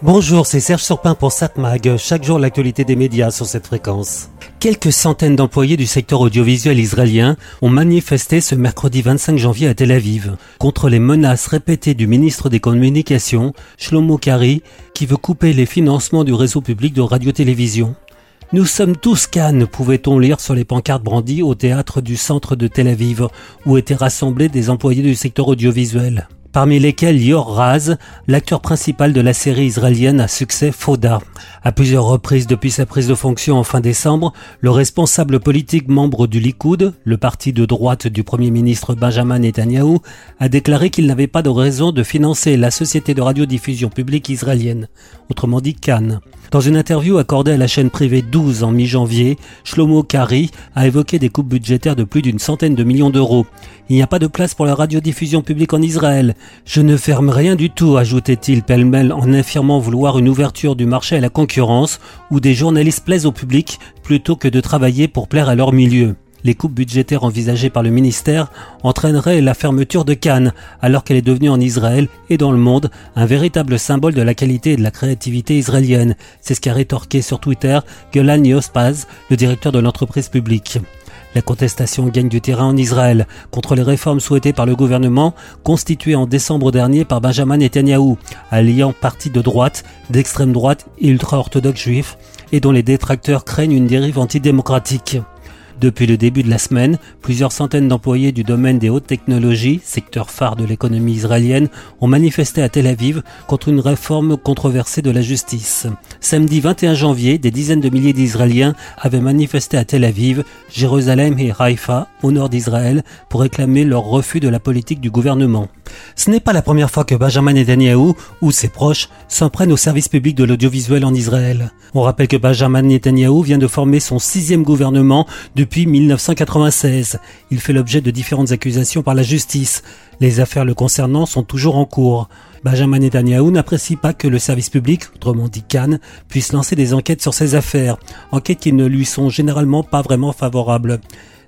Bonjour, c'est Serge Surpin pour SatMag. Chaque jour, l'actualité des médias sur cette fréquence. Quelques centaines d'employés du secteur audiovisuel israélien ont manifesté ce mercredi 25 janvier à Tel Aviv contre les menaces répétées du ministre des Communications, Shlomo Kari, qui veut couper les financements du réseau public de radio-télévision. Nous sommes tous Cannes, pouvait-on lire sur les pancartes brandies au théâtre du centre de Tel Aviv, où étaient rassemblés des employés du secteur audiovisuel parmi lesquels Yor Raz, l'acteur principal de la série israélienne à succès Foda. À plusieurs reprises depuis sa prise de fonction en fin décembre, le responsable politique membre du Likoud, le parti de droite du Premier ministre Benjamin Netanyahu, a déclaré qu'il n'avait pas de raison de financer la société de radiodiffusion publique israélienne, autrement dit Cannes. Dans une interview accordée à la chaîne privée 12 en mi-janvier, Shlomo Kari a évoqué des coupes budgétaires de plus d'une centaine de millions d'euros. Il n'y a pas de place pour la radiodiffusion publique en Israël. Je ne ferme rien du tout, ajoutait-il pêle-mêle en affirmant vouloir une ouverture du marché à la concurrence où des journalistes plaisent au public plutôt que de travailler pour plaire à leur milieu. Les coupes budgétaires envisagées par le ministère entraîneraient la fermeture de Cannes, alors qu'elle est devenue en Israël et dans le monde un véritable symbole de la qualité et de la créativité israélienne. C'est ce qu'a rétorqué sur Twitter Golan Yospaz, le directeur de l'entreprise publique. La contestation gagne du terrain en Israël contre les réformes souhaitées par le gouvernement constitué en décembre dernier par Benjamin Netanyahu, alliant partis de droite, d'extrême droite et ultra-orthodoxes juifs, et dont les détracteurs craignent une dérive antidémocratique. Depuis le début de la semaine, plusieurs centaines d'employés du domaine des hautes technologies, secteur phare de l'économie israélienne, ont manifesté à Tel Aviv contre une réforme controversée de la justice. Samedi 21 janvier, des dizaines de milliers d'Israéliens avaient manifesté à Tel Aviv, Jérusalem et Haïfa, au nord d'Israël, pour réclamer leur refus de la politique du gouvernement. Ce n'est pas la première fois que Benjamin Netanyahu ou ses proches s'en prennent au service public de l'audiovisuel en Israël. On rappelle que Benjamin Netanyahu vient de former son sixième gouvernement depuis 1996. Il fait l'objet de différentes accusations par la justice. Les affaires le concernant sont toujours en cours. Benjamin Netanyahu n'apprécie pas que le service public, autrement dit Cannes, puisse lancer des enquêtes sur ses affaires, enquêtes qui ne lui sont généralement pas vraiment favorables.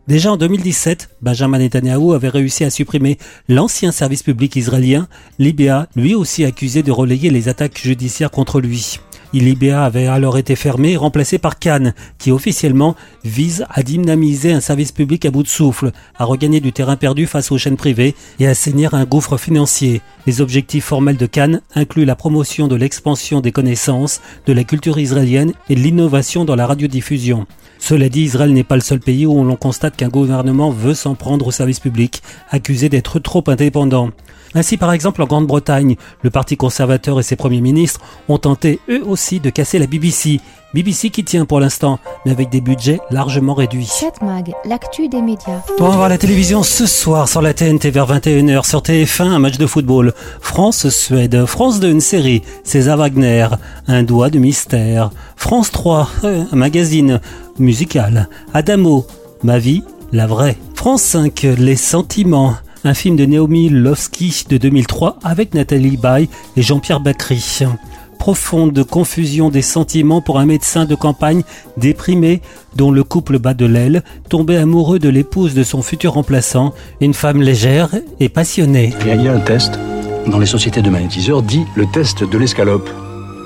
Déjà en 2017, Benjamin Netanyahu avait réussi à supprimer l'ancien service public israélien, Libéa, lui aussi accusé de relayer les attaques judiciaires contre lui. Libéa avait alors été fermé et remplacé par Cannes, qui officiellement vise à dynamiser un service public à bout de souffle, à regagner du terrain perdu face aux chaînes privées et à saigner un gouffre financier. Les objectifs formels de Cannes incluent la promotion de l'expansion des connaissances, de la culture israélienne et de l'innovation dans la radiodiffusion. Cela dit, Israël n'est pas le seul pays où l'on constate qu'un gouvernement veut s'en prendre au service public, accusé d'être trop indépendant. Ainsi, par exemple, en Grande-Bretagne, le Parti conservateur et ses premiers ministres ont tenté eux aussi de casser la BBC. BBC qui tient pour l'instant, mais avec des budgets largement réduits. 7 Mag, l'actu des médias. On va voir la télévision ce soir sur la TNT vers 21h, sur TF1, un match de football. France-Suède, France 2, une série, César Wagner, un doigt de mystère. France 3, euh, un magazine musical. Adamo, ma vie, la vraie. France 5, les sentiments un film de Naomi Lovski de 2003 avec Nathalie Baye et Jean-Pierre Bacry. Profonde confusion des sentiments pour un médecin de campagne déprimé dont le couple bat de l'aile, tombé amoureux de l'épouse de son futur remplaçant, une femme légère et passionnée. Il y a un test dans les sociétés de magnétiseurs dit le test de l'escalope.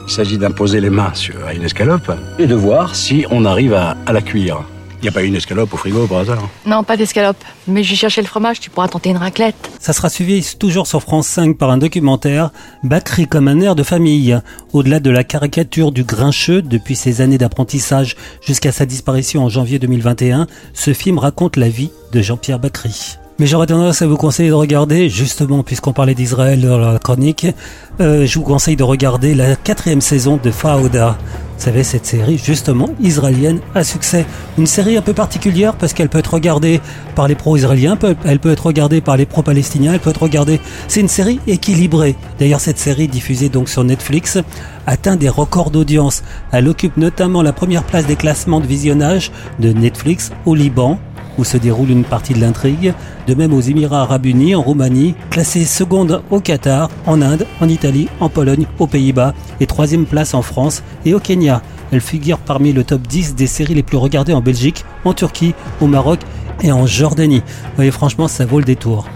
Il s'agit d'imposer les mains sur une escalope et de voir si on arrive à, à la cuire. Il n'y a pas une escalope au frigo par hasard Non, pas d'escalope. Mais j'ai cherché le fromage, tu pourras tenter une raclette. Ça sera suivi toujours sur France 5 par un documentaire, Bacri comme un air de famille. Au-delà de la caricature du grincheux depuis ses années d'apprentissage jusqu'à sa disparition en janvier 2021, ce film raconte la vie de Jean-Pierre Bacri. Mais j'aurais tendance à vous conseiller de regarder, justement, puisqu'on parlait d'Israël dans la chronique, euh, je vous conseille de regarder la quatrième saison de Fauda. Vous savez, cette série, justement, israélienne, à succès. Une série un peu particulière parce qu'elle peut être regardée par les pro-israéliens, elle peut être regardée par les pro-palestiniens, elle peut être regardée... C'est une série équilibrée. D'ailleurs, cette série, diffusée donc sur Netflix, atteint des records d'audience. Elle occupe notamment la première place des classements de visionnage de Netflix au Liban, où se déroule une partie de l'intrigue, de même aux Émirats arabes unis, en Roumanie, classée seconde au Qatar, en Inde, en Italie, en Pologne, aux Pays-Bas et troisième place en France et au Kenya. Elle figure parmi le top 10 des séries les plus regardées en Belgique, en Turquie, au Maroc et en Jordanie. Voyez, franchement, ça vaut le détour.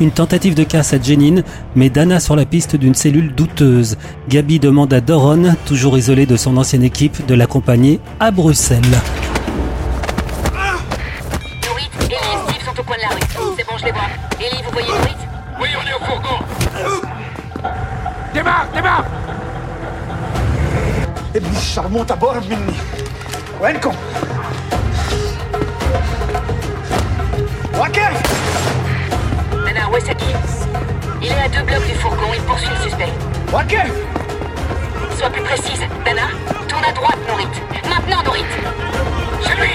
Une tentative de casse à Jenin met Dana sur la piste d'une cellule douteuse. Gabi demande à Doron, toujours isolé de son ancienne équipe, de l'accompagner à Bruxelles. Démarre, démarre ابني الشرموطة بقرب مني وينكم؟ وكيف؟ Dana, où est Saki Il est à deux blocs du fourgon, il poursuit le suspect. وكيف؟ Sois plus précise. Dana, tourne à droite, Norit. Maintenant, Norit C'est lui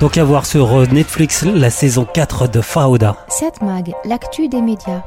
Donc à voir sur Netflix la saison 4 de Fauda. 7 Mag, l'actu des médias.